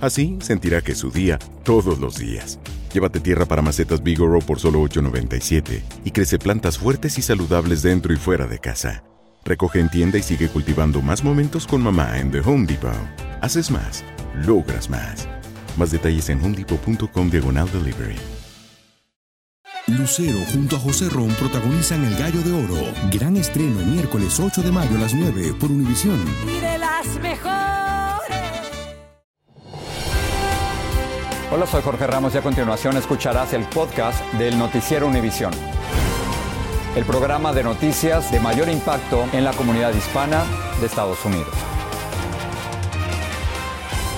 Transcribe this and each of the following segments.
Así sentirá que es su día todos los días. Llévate tierra para macetas Bigoro por solo $8.97 y crece plantas fuertes y saludables dentro y fuera de casa. Recoge en tienda y sigue cultivando más momentos con mamá en The Home Depot. Haces más, logras más. Más detalles en homedepot.com diagonal delivery. Lucero junto a José Ron protagonizan El Gallo de Oro. Gran estreno miércoles 8 de mayo a las 9 por Univisión. Y de las mejores. Hola, soy Jorge Ramos y a continuación escucharás el podcast del Noticiero Univisión. El programa de noticias de mayor impacto en la comunidad hispana de Estados Unidos.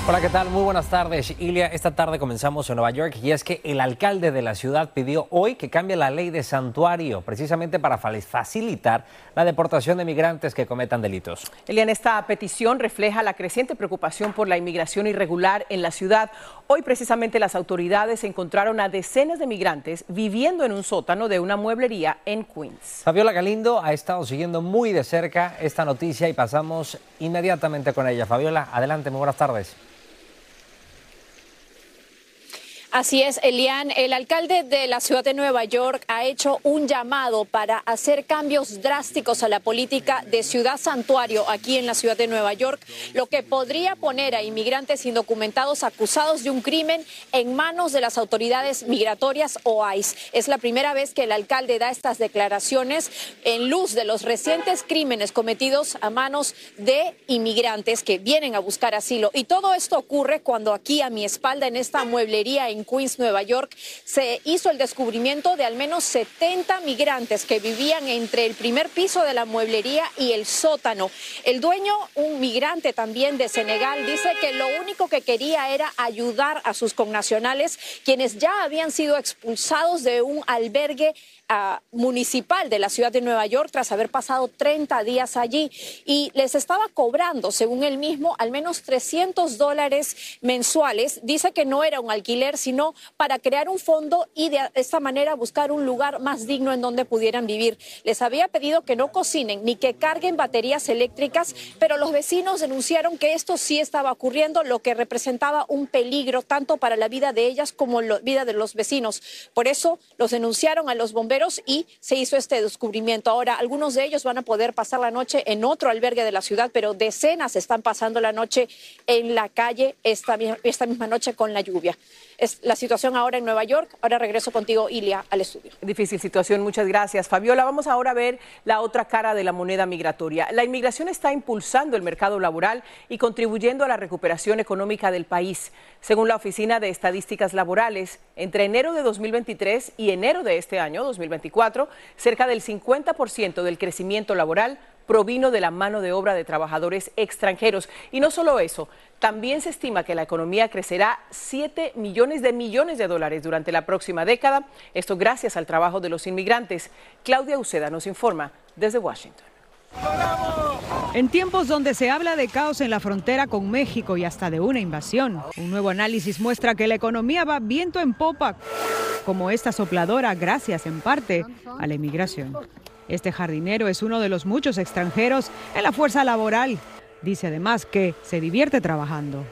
Hola, ¿qué tal? Muy buenas tardes. Ilia, esta tarde comenzamos en Nueva York y es que el alcalde de la ciudad pidió hoy que cambie la ley de santuario, precisamente para facilitar la deportación de migrantes que cometan delitos. Elian, esta petición refleja la creciente preocupación por la inmigración irregular en la ciudad. Hoy precisamente las autoridades encontraron a decenas de migrantes viviendo en un sótano de una mueblería en Queens. Fabiola Galindo ha estado siguiendo muy de cerca esta noticia y pasamos inmediatamente con ella. Fabiola, adelante, muy buenas tardes. Así es, Elian. El alcalde de la ciudad de Nueva York ha hecho un llamado para hacer cambios drásticos a la política de ciudad santuario aquí en la ciudad de Nueva York, lo que podría poner a inmigrantes indocumentados acusados de un crimen en manos de las autoridades migratorias o ICE. Es la primera vez que el alcalde da estas declaraciones en luz de los recientes crímenes cometidos a manos de inmigrantes que vienen a buscar asilo. Y todo esto ocurre cuando aquí a mi espalda en esta mueblería Queens, Nueva York, se hizo el descubrimiento de al menos 70 migrantes que vivían entre el primer piso de la mueblería y el sótano. El dueño, un migrante también de Senegal, dice que lo único que quería era ayudar a sus connacionales, quienes ya habían sido expulsados de un albergue municipal de la ciudad de Nueva York tras haber pasado 30 días allí y les estaba cobrando, según él mismo, al menos 300 dólares mensuales. Dice que no era un alquiler, sino para crear un fondo y de esta manera buscar un lugar más digno en donde pudieran vivir. Les había pedido que no cocinen ni que carguen baterías eléctricas, pero los vecinos denunciaron que esto sí estaba ocurriendo, lo que representaba un peligro tanto para la vida de ellas como la vida de los vecinos. Por eso los denunciaron a los bomberos y se hizo este descubrimiento. Ahora, algunos de ellos van a poder pasar la noche en otro albergue de la ciudad, pero decenas están pasando la noche en la calle esta, esta misma noche con la lluvia. Es la situación ahora en Nueva York. Ahora regreso contigo, Ilia, al estudio. Difícil situación, muchas gracias. Fabiola, vamos ahora a ver la otra cara de la moneda migratoria. La inmigración está impulsando el mercado laboral y contribuyendo a la recuperación económica del país. Según la Oficina de Estadísticas Laborales, entre enero de 2023 y enero de este año, 2024, cerca del 50% del crecimiento laboral provino de la mano de obra de trabajadores extranjeros. Y no solo eso, también se estima que la economía crecerá 7 millones de millones de dólares durante la próxima década, esto gracias al trabajo de los inmigrantes. Claudia Uceda nos informa desde Washington. En tiempos donde se habla de caos en la frontera con México y hasta de una invasión, un nuevo análisis muestra que la economía va viento en popa, como esta sopladora, gracias en parte a la inmigración. Este jardinero es uno de los muchos extranjeros en la fuerza laboral. Dice además que se divierte trabajando.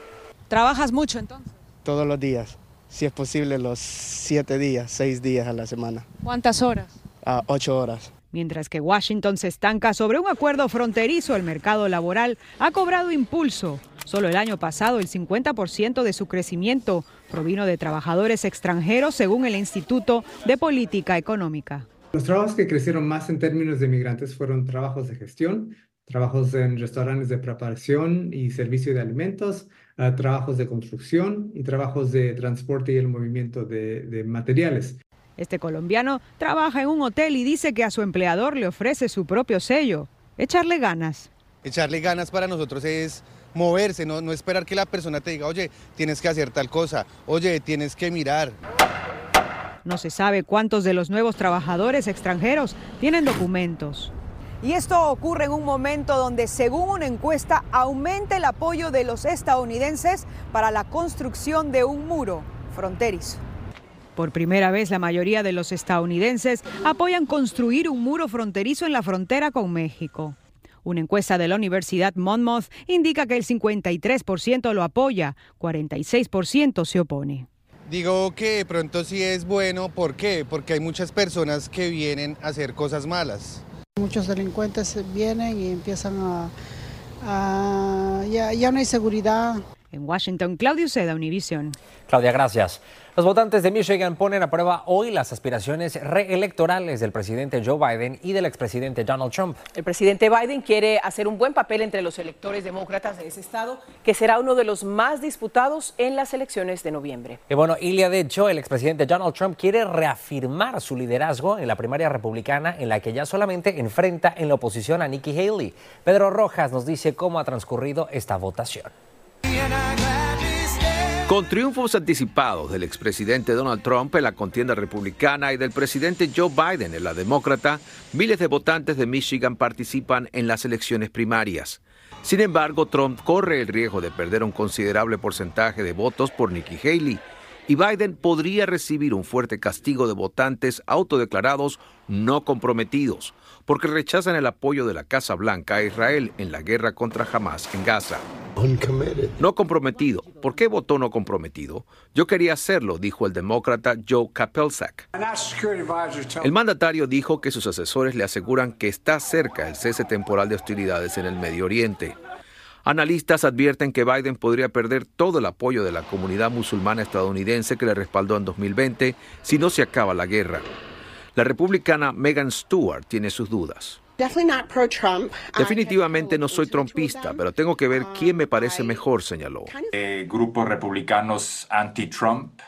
¿Trabajas mucho entonces? Todos los días, si es posible los siete días, seis días a la semana. ¿Cuántas horas? A ocho horas. Mientras que Washington se estanca sobre un acuerdo fronterizo, el mercado laboral ha cobrado impulso. Solo el año pasado el 50% de su crecimiento provino de trabajadores extranjeros según el Instituto de Política Económica. Los trabajos que crecieron más en términos de migrantes fueron trabajos de gestión, trabajos en restaurantes de preparación y servicio de alimentos, uh, trabajos de construcción y trabajos de transporte y el movimiento de, de materiales. Este colombiano trabaja en un hotel y dice que a su empleador le ofrece su propio sello, echarle ganas. Echarle ganas para nosotros es moverse, no, no esperar que la persona te diga, oye, tienes que hacer tal cosa, oye, tienes que mirar. No se sabe cuántos de los nuevos trabajadores extranjeros tienen documentos. Y esto ocurre en un momento donde, según una encuesta, aumenta el apoyo de los estadounidenses para la construcción de un muro fronterizo. Por primera vez, la mayoría de los estadounidenses apoyan construir un muro fronterizo en la frontera con México. Una encuesta de la Universidad Monmouth indica que el 53% lo apoya, 46% se opone. Digo que de pronto sí es bueno, ¿por qué? Porque hay muchas personas que vienen a hacer cosas malas. Muchos delincuentes vienen y empiezan a... ya, ya no hay seguridad. En Washington, Claudio Seda, Univision. Claudia, gracias. Los votantes de Michigan ponen a prueba hoy las aspiraciones reelectorales del presidente Joe Biden y del expresidente Donald Trump. El presidente Biden quiere hacer un buen papel entre los electores demócratas de ese estado, que será uno de los más disputados en las elecciones de noviembre. Y bueno, Ilia, de hecho, el expresidente Donald Trump quiere reafirmar su liderazgo en la primaria republicana en la que ya solamente enfrenta en la oposición a Nikki Haley. Pedro Rojas nos dice cómo ha transcurrido esta votación. Con triunfos anticipados del expresidente Donald Trump en la contienda republicana y del presidente Joe Biden en la demócrata, miles de votantes de Michigan participan en las elecciones primarias. Sin embargo, Trump corre el riesgo de perder un considerable porcentaje de votos por Nikki Haley y Biden podría recibir un fuerte castigo de votantes autodeclarados no comprometidos, porque rechazan el apoyo de la Casa Blanca a Israel en la guerra contra Hamas en Gaza. No comprometido. ¿Por qué votó no comprometido? Yo quería hacerlo, dijo el demócrata Joe Kapelsak. El mandatario dijo que sus asesores le aseguran que está cerca el cese temporal de hostilidades en el Medio Oriente. Analistas advierten que Biden podría perder todo el apoyo de la comunidad musulmana estadounidense que le respaldó en 2020 si no se acaba la guerra. La republicana Megan Stewart tiene sus dudas. Definitivamente no soy trompista, pero tengo que ver quién me parece mejor, señaló. Eh, grupos republicanos anti-Trump.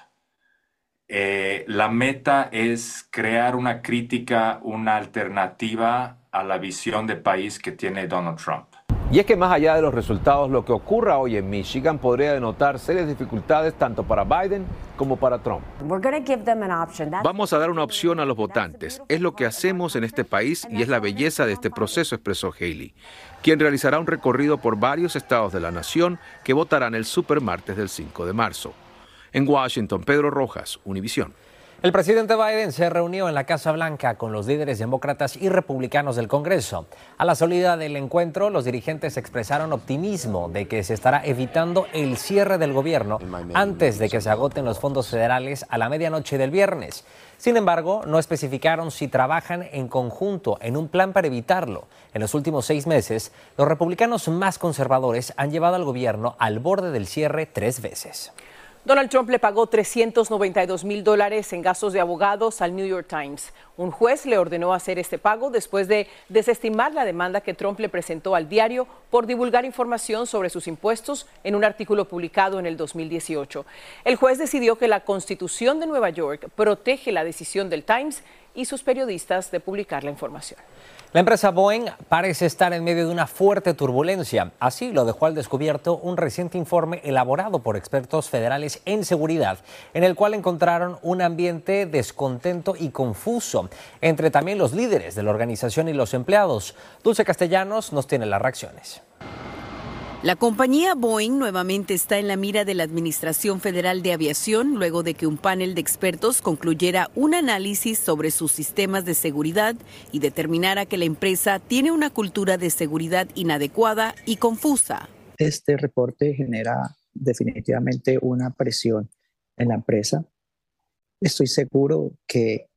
Eh, la meta es crear una crítica, una alternativa a la visión de país que tiene Donald Trump. Y es que más allá de los resultados, lo que ocurra hoy en Michigan podría denotar serias dificultades tanto para Biden como para Trump. Vamos a dar una opción a los votantes. Es lo que hacemos en este país y es la belleza de este proceso, expresó Haley, quien realizará un recorrido por varios estados de la nación que votarán el supermartes del 5 de marzo. En Washington, Pedro Rojas, Univisión. El presidente Biden se reunió en la Casa Blanca con los líderes demócratas y republicanos del Congreso. A la salida del encuentro, los dirigentes expresaron optimismo de que se estará evitando el cierre del gobierno antes de que se agoten los fondos federales a la medianoche del viernes. Sin embargo, no especificaron si trabajan en conjunto en un plan para evitarlo. En los últimos seis meses, los republicanos más conservadores han llevado al gobierno al borde del cierre tres veces. Donald Trump le pagó 392 mil dólares en gastos de abogados al New York Times. Un juez le ordenó hacer este pago después de desestimar la demanda que Trump le presentó al diario por divulgar información sobre sus impuestos en un artículo publicado en el 2018. El juez decidió que la Constitución de Nueva York protege la decisión del Times y sus periodistas de publicar la información. La empresa Boeing parece estar en medio de una fuerte turbulencia. Así lo dejó al descubierto un reciente informe elaborado por expertos federales en seguridad, en el cual encontraron un ambiente descontento y confuso entre también los líderes de la organización y los empleados. Dulce Castellanos nos tiene las reacciones. La compañía Boeing nuevamente está en la mira de la Administración Federal de Aviación luego de que un panel de expertos concluyera un análisis sobre sus sistemas de seguridad y determinara que la empresa tiene una cultura de seguridad inadecuada y confusa. Este reporte genera definitivamente una presión en la empresa. Estoy seguro que,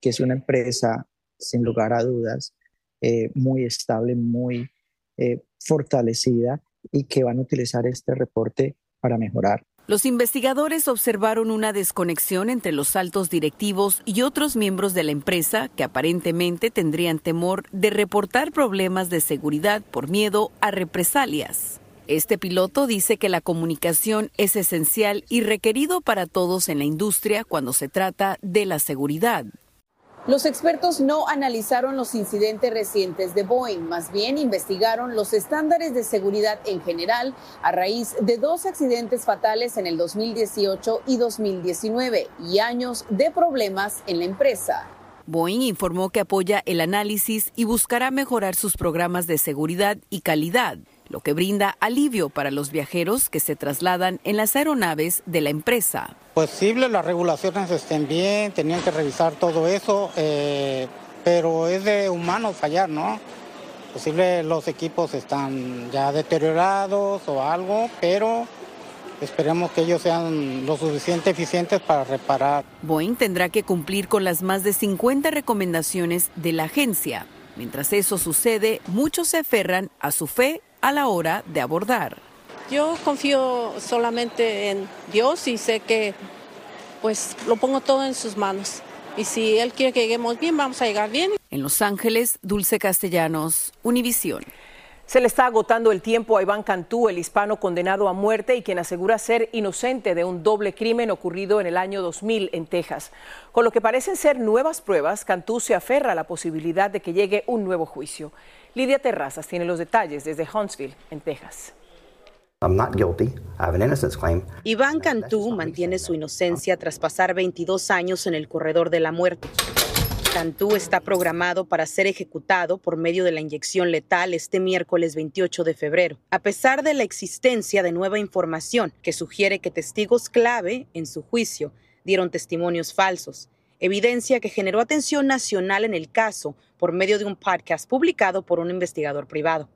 es una empresa, sin lugar a dudas, eh, muy estable, muy eh, fortalecida y que van a utilizar este reporte para mejorar. Los investigadores observaron una desconexión entre los altos directivos y otros miembros de la empresa que aparentemente tendrían temor de reportar problemas de seguridad por miedo a represalias. Este piloto dice que la comunicación es esencial y requerido para todos en la industria cuando se trata de la seguridad. Los expertos no analizaron los incidentes recientes de Boeing, más bien investigaron los estándares de seguridad en general a raíz de dos accidentes fatales en el 2018 y 2019 y años de problemas en la empresa. Boeing informó que apoya el análisis y buscará mejorar sus programas de seguridad y calidad, lo que brinda alivio para los viajeros que se trasladan en las aeronaves de la empresa. Posible las regulaciones estén bien, tenían que revisar todo eso, eh, pero es de humano fallar, ¿no? Posible los equipos están ya deteriorados o algo, pero esperemos que ellos sean lo suficiente eficientes para reparar. Boeing tendrá que cumplir con las más de 50 recomendaciones de la agencia. Mientras eso sucede, muchos se aferran a su fe a la hora de abordar. Yo confío solamente en Dios y sé que pues lo pongo todo en sus manos. Y si Él quiere que lleguemos bien, vamos a llegar bien. En Los Ángeles, Dulce Castellanos, Univisión. Se le está agotando el tiempo a Iván Cantú, el hispano condenado a muerte y quien asegura ser inocente de un doble crimen ocurrido en el año 2000 en Texas. Con lo que parecen ser nuevas pruebas, Cantú se aferra a la posibilidad de que llegue un nuevo juicio. Lidia Terrazas tiene los detalles desde Huntsville, en Texas. Iván Cantú mantiene su inocencia tras pasar 22 años en el corredor de la muerte. Cantú está programado para ser ejecutado por medio de la inyección letal este miércoles 28 de febrero, a pesar de la existencia de nueva información que sugiere que testigos clave en su juicio dieron testimonios falsos evidencia que generó atención nacional en el caso por medio de un podcast publicado por un investigador privado.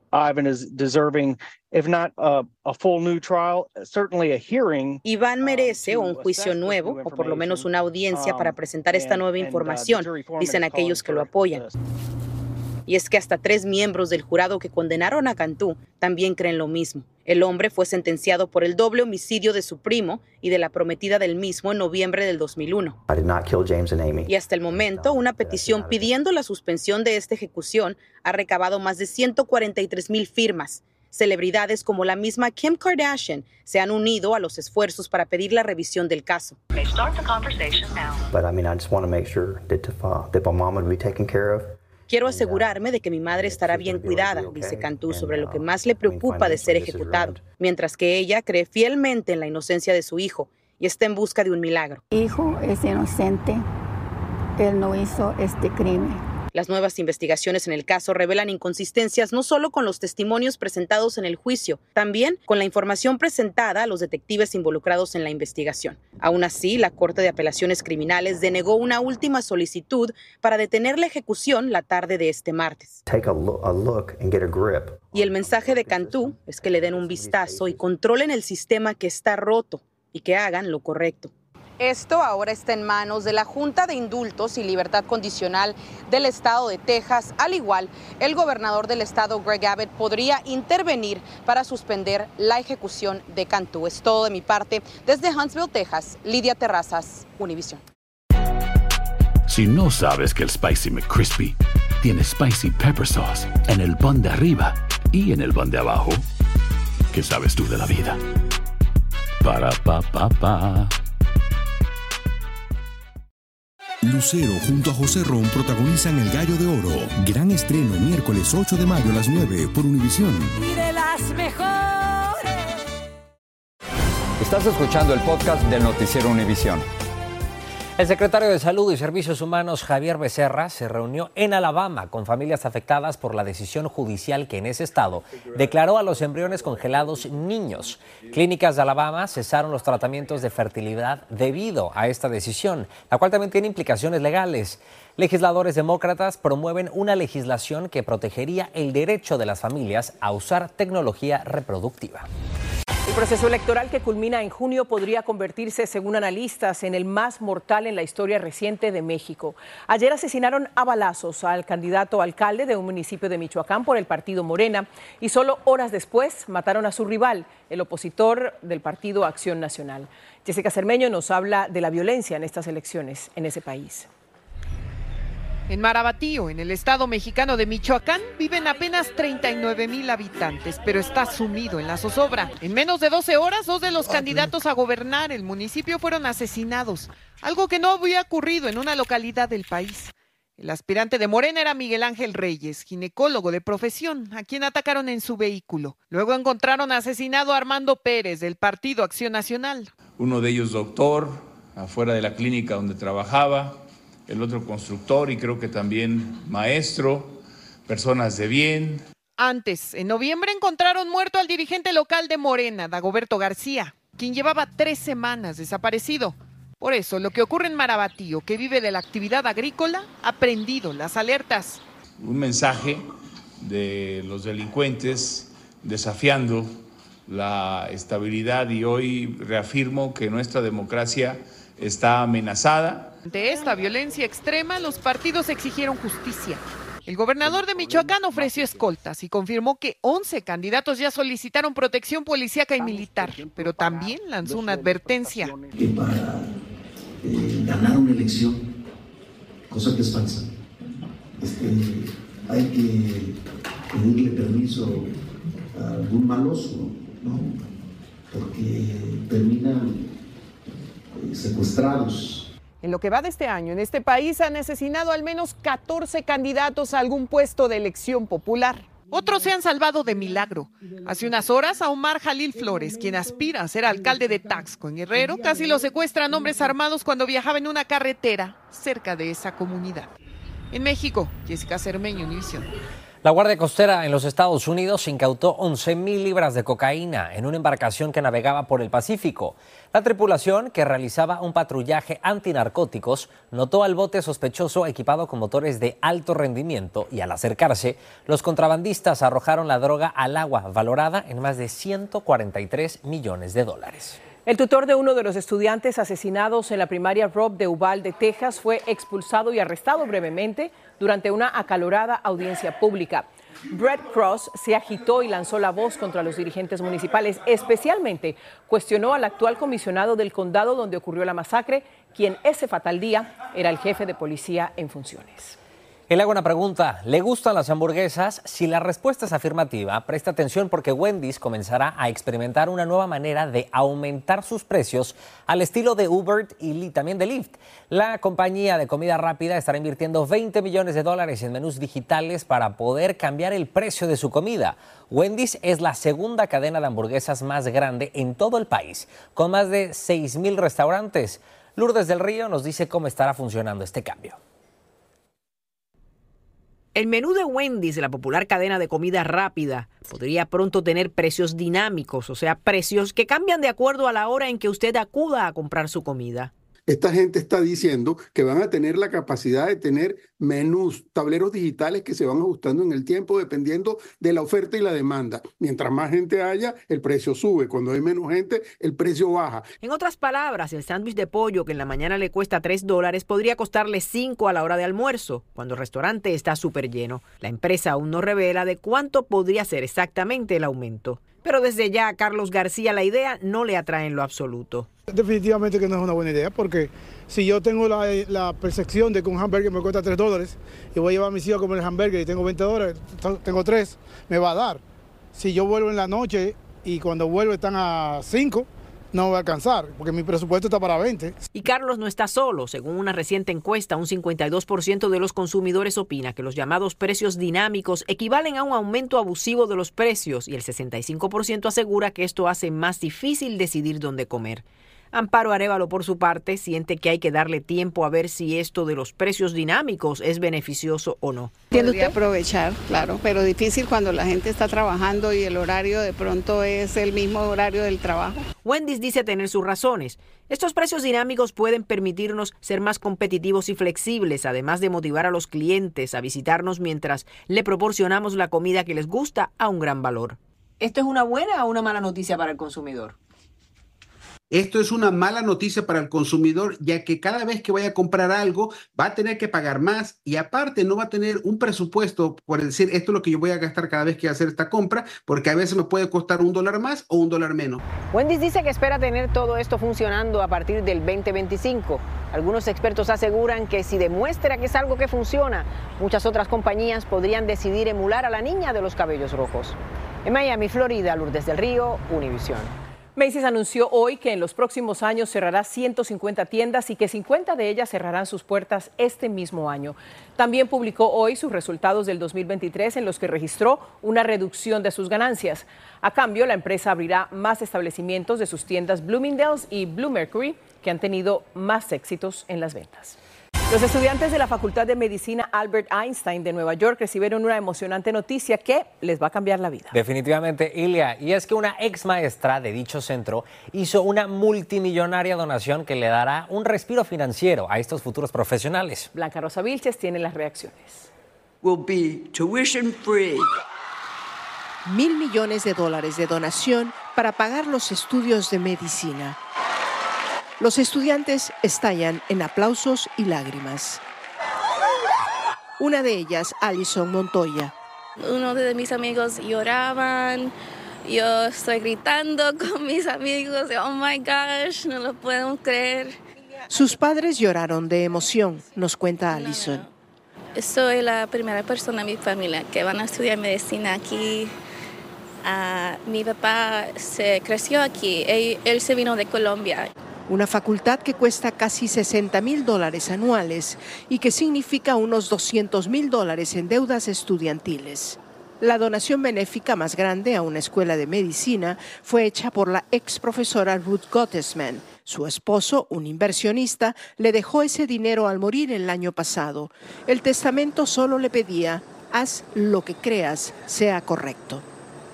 Iván merece un juicio nuevo o por lo menos una audiencia para um, presentar esta nueva uh, información, dicen aquellos que lo apoyan. Y es que hasta tres miembros del jurado que condenaron a Cantú también creen lo mismo. El hombre fue sentenciado por el doble homicidio de su primo y de la prometida del mismo en noviembre del 2001. Y hasta el momento, una petición pidiendo la suspensión de esta ejecución ha recabado más de 143 mil firmas. Celebridades como la misma Kim Kardashian se han unido a los esfuerzos para pedir la revisión del caso. Quiero asegurarme de que mi madre estará bien cuidada, dice Cantú sobre lo que más le preocupa de ser ejecutado, mientras que ella cree fielmente en la inocencia de su hijo y está en busca de un milagro. Hijo es inocente, él no hizo este crimen. Las nuevas investigaciones en el caso revelan inconsistencias no solo con los testimonios presentados en el juicio, también con la información presentada a los detectives involucrados en la investigación. Aún así, la Corte de Apelaciones Criminales denegó una última solicitud para detener la ejecución la tarde de este martes. Y el mensaje de Cantú es que le den un vistazo y controlen el sistema que está roto y que hagan lo correcto. Esto ahora está en manos de la Junta de Indultos y Libertad Condicional del Estado de Texas. Al igual, el gobernador del estado, Greg Abbott, podría intervenir para suspender la ejecución de Cantú. Es todo de mi parte. Desde Huntsville, Texas, Lidia Terrazas, Univision. Si no sabes que el Spicy McCrispy tiene Spicy Pepper Sauce en el pan de arriba y en el pan de abajo, ¿qué sabes tú de la vida? Para, pa, pa, pa. Lucero junto a José Ron protagonizan El Gallo de Oro. Gran estreno miércoles 8 de mayo a las 9 por Univisión. Y de las mejores. Estás escuchando el podcast del noticiero Univisión. El secretario de Salud y Servicios Humanos, Javier Becerra, se reunió en Alabama con familias afectadas por la decisión judicial que en ese estado declaró a los embriones congelados niños. Clínicas de Alabama cesaron los tratamientos de fertilidad debido a esta decisión, la cual también tiene implicaciones legales. Legisladores demócratas promueven una legislación que protegería el derecho de las familias a usar tecnología reproductiva. El proceso electoral que culmina en junio podría convertirse, según analistas, en el más mortal en la historia reciente de México. Ayer asesinaron a balazos al candidato alcalde de un municipio de Michoacán por el partido Morena y solo horas después mataron a su rival, el opositor del partido Acción Nacional. Jessica Cermeño nos habla de la violencia en estas elecciones en ese país. En Marabatío, en el estado mexicano de Michoacán, viven apenas 39 mil habitantes, pero está sumido en la zozobra. En menos de 12 horas, dos de los candidatos a gobernar el municipio fueron asesinados, algo que no había ocurrido en una localidad del país. El aspirante de Morena era Miguel Ángel Reyes, ginecólogo de profesión, a quien atacaron en su vehículo. Luego encontraron asesinado a Armando Pérez del Partido Acción Nacional. Uno de ellos doctor, afuera de la clínica donde trabajaba, el otro constructor y creo que también maestro, personas de bien. Antes, en noviembre encontraron muerto al dirigente local de Morena, Dagoberto García, quien llevaba tres semanas desaparecido. Por eso, lo que ocurre en Marabatío, que vive de la actividad agrícola, ha prendido las alertas. Un mensaje de los delincuentes desafiando la estabilidad y hoy reafirmo que nuestra democracia está amenazada. Ante esta violencia extrema, los partidos exigieron justicia. El gobernador de Michoacán ofreció escoltas y confirmó que 11 candidatos ya solicitaron protección policíaca y militar, pero también lanzó una advertencia. Que para eh, ganar una elección, cosa que es falsa, este, hay que pedirle permiso a algún maloso, ¿no? porque terminan secuestrados en lo que va de este año, en este país han asesinado al menos 14 candidatos a algún puesto de elección popular. Otros se han salvado de milagro. Hace unas horas a Omar Jalil Flores, quien aspira a ser alcalde de Taxco en Guerrero, casi lo secuestran hombres armados cuando viajaba en una carretera cerca de esa comunidad. En México, Jessica Cermeño, Univisión. La Guardia Costera en los Estados Unidos incautó 11.000 libras de cocaína en una embarcación que navegaba por el Pacífico. La tripulación, que realizaba un patrullaje antinarcóticos, notó al bote sospechoso equipado con motores de alto rendimiento y al acercarse, los contrabandistas arrojaron la droga al agua, valorada en más de 143 millones de dólares. El tutor de uno de los estudiantes asesinados en la primaria Rob de Uvalde, Texas, fue expulsado y arrestado brevemente durante una acalorada audiencia pública. Brett Cross se agitó y lanzó la voz contra los dirigentes municipales. Especialmente cuestionó al actual comisionado del condado donde ocurrió la masacre, quien ese fatal día era el jefe de policía en funciones. Le hago una pregunta. ¿Le gustan las hamburguesas? Si la respuesta es afirmativa, presta atención porque Wendy's comenzará a experimentar una nueva manera de aumentar sus precios al estilo de Uber y también de Lyft. La compañía de comida rápida estará invirtiendo 20 millones de dólares en menús digitales para poder cambiar el precio de su comida. Wendy's es la segunda cadena de hamburguesas más grande en todo el país, con más de 6 mil restaurantes. Lourdes del Río nos dice cómo estará funcionando este cambio. El menú de Wendy's, la popular cadena de comida rápida, podría pronto tener precios dinámicos, o sea, precios que cambian de acuerdo a la hora en que usted acuda a comprar su comida esta gente está diciendo que van a tener la capacidad de tener menús, tableros digitales que se van ajustando en el tiempo dependiendo de la oferta y la demanda. Mientras más gente haya, el precio sube. Cuando hay menos gente, el precio baja. En otras palabras, el sándwich de pollo que en la mañana le cuesta 3 dólares podría costarle 5 a la hora de almuerzo, cuando el restaurante está súper lleno. La empresa aún no revela de cuánto podría ser exactamente el aumento. Pero desde ya a Carlos García la idea no le atrae en lo absoluto. Definitivamente que no es una buena idea porque si yo tengo la, percepción de que un hamburger me cuesta 3 dólares y voy a llevar a mis hijos a comer el hamburger y tengo 20 dólares, tengo 3, me va a dar. Si yo vuelvo en la noche y cuando vuelvo están a 5, no va a alcanzar, porque mi presupuesto está para 20. Y Carlos no está solo. Según una reciente encuesta, un 52% de los consumidores opina que los llamados precios dinámicos equivalen a un aumento abusivo de los precios y el 65% asegura que esto hace más difícil decidir dónde comer. Amparo Arevalo, por su parte, siente que hay que darle tiempo a ver si esto de los precios dinámicos es beneficioso o no. Tiene que aprovechar, claro, pero difícil cuando la gente está trabajando y el horario de pronto es el mismo horario del trabajo. Wendy's dice tener sus razones. Estos precios dinámicos pueden permitirnos ser más competitivos y flexibles, además de motivar a los clientes a visitarnos mientras le proporcionamos la comida que les gusta a un gran valor. ¿Esto es una buena o una mala noticia para el consumidor? Esto es una mala noticia para el consumidor, ya que cada vez que vaya a comprar algo va a tener que pagar más y aparte no va a tener un presupuesto por decir esto es lo que yo voy a gastar cada vez que hacer esta compra, porque a veces me puede costar un dólar más o un dólar menos. Wendy's dice que espera tener todo esto funcionando a partir del 2025. Algunos expertos aseguran que si demuestra que es algo que funciona, muchas otras compañías podrían decidir emular a la niña de los cabellos rojos. En Miami, Florida, Lourdes del Río, Univisión. Macy's anunció hoy que en los próximos años cerrará 150 tiendas y que 50 de ellas cerrarán sus puertas este mismo año. También publicó hoy sus resultados del 2023 en los que registró una reducción de sus ganancias. A cambio, la empresa abrirá más establecimientos de sus tiendas Bloomingdale's y Blue Mercury, que han tenido más éxitos en las ventas. Los estudiantes de la Facultad de Medicina Albert Einstein de Nueva York recibieron una emocionante noticia que les va a cambiar la vida. Definitivamente, Ilia. Y es que una ex maestra de dicho centro hizo una multimillonaria donación que le dará un respiro financiero a estos futuros profesionales. Blanca Rosa Vilches tiene las reacciones. Will be tuition free. Mil millones de dólares de donación para pagar los estudios de medicina. Los estudiantes estallan en aplausos y lágrimas. Una de ellas, Alison Montoya. Uno de mis amigos lloraban, yo estoy gritando con mis amigos, oh my gosh, no lo puedo creer. Sus padres lloraron de emoción, nos cuenta Alison. Soy la primera persona en mi familia que van a estudiar medicina aquí. Ah, mi papá se creció aquí, él se vino de Colombia una facultad que cuesta casi 60 mil dólares anuales y que significa unos 200 mil dólares en deudas estudiantiles. La donación benéfica más grande a una escuela de medicina fue hecha por la ex profesora Ruth Gottesman. Su esposo, un inversionista, le dejó ese dinero al morir el año pasado. El testamento solo le pedía, haz lo que creas sea correcto.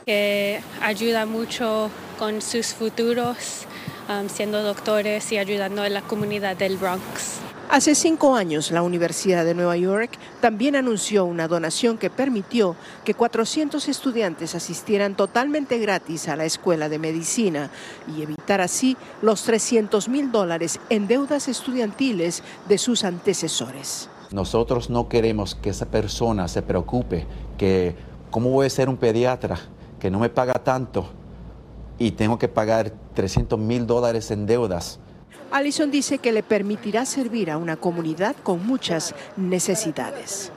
Que ayuda mucho con sus futuros Um, siendo doctores y ayudando a la comunidad del Bronx. Hace cinco años, la Universidad de Nueva York también anunció una donación que permitió que 400 estudiantes asistieran totalmente gratis a la escuela de medicina y evitar así los 300 mil dólares en deudas estudiantiles de sus antecesores. Nosotros no queremos que esa persona se preocupe que, ¿cómo voy a ser un pediatra que no me paga tanto? Y tengo que pagar 300 mil dólares en deudas. Allison dice que le permitirá servir a una comunidad con muchas necesidades.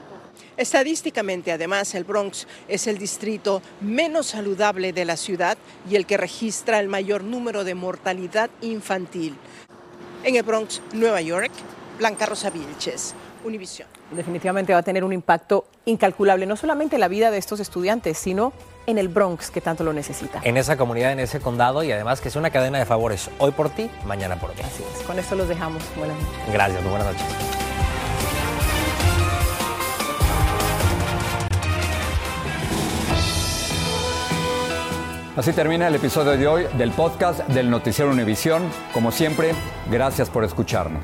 Estadísticamente, además, el Bronx es el distrito menos saludable de la ciudad y el que registra el mayor número de mortalidad infantil. En el Bronx, Nueva York, Blanca Rosa Vilches, Univisión. Definitivamente va a tener un impacto incalculable, no solamente en la vida de estos estudiantes, sino en el Bronx, que tanto lo necesita. En esa comunidad, en ese condado y además que es una cadena de favores. Hoy por ti, mañana por mí. Así es. Con esto los dejamos. Buenas noches. Gracias, muy buenas noches. Así termina el episodio de hoy del podcast del Noticiero Univisión. Como siempre, gracias por escucharnos.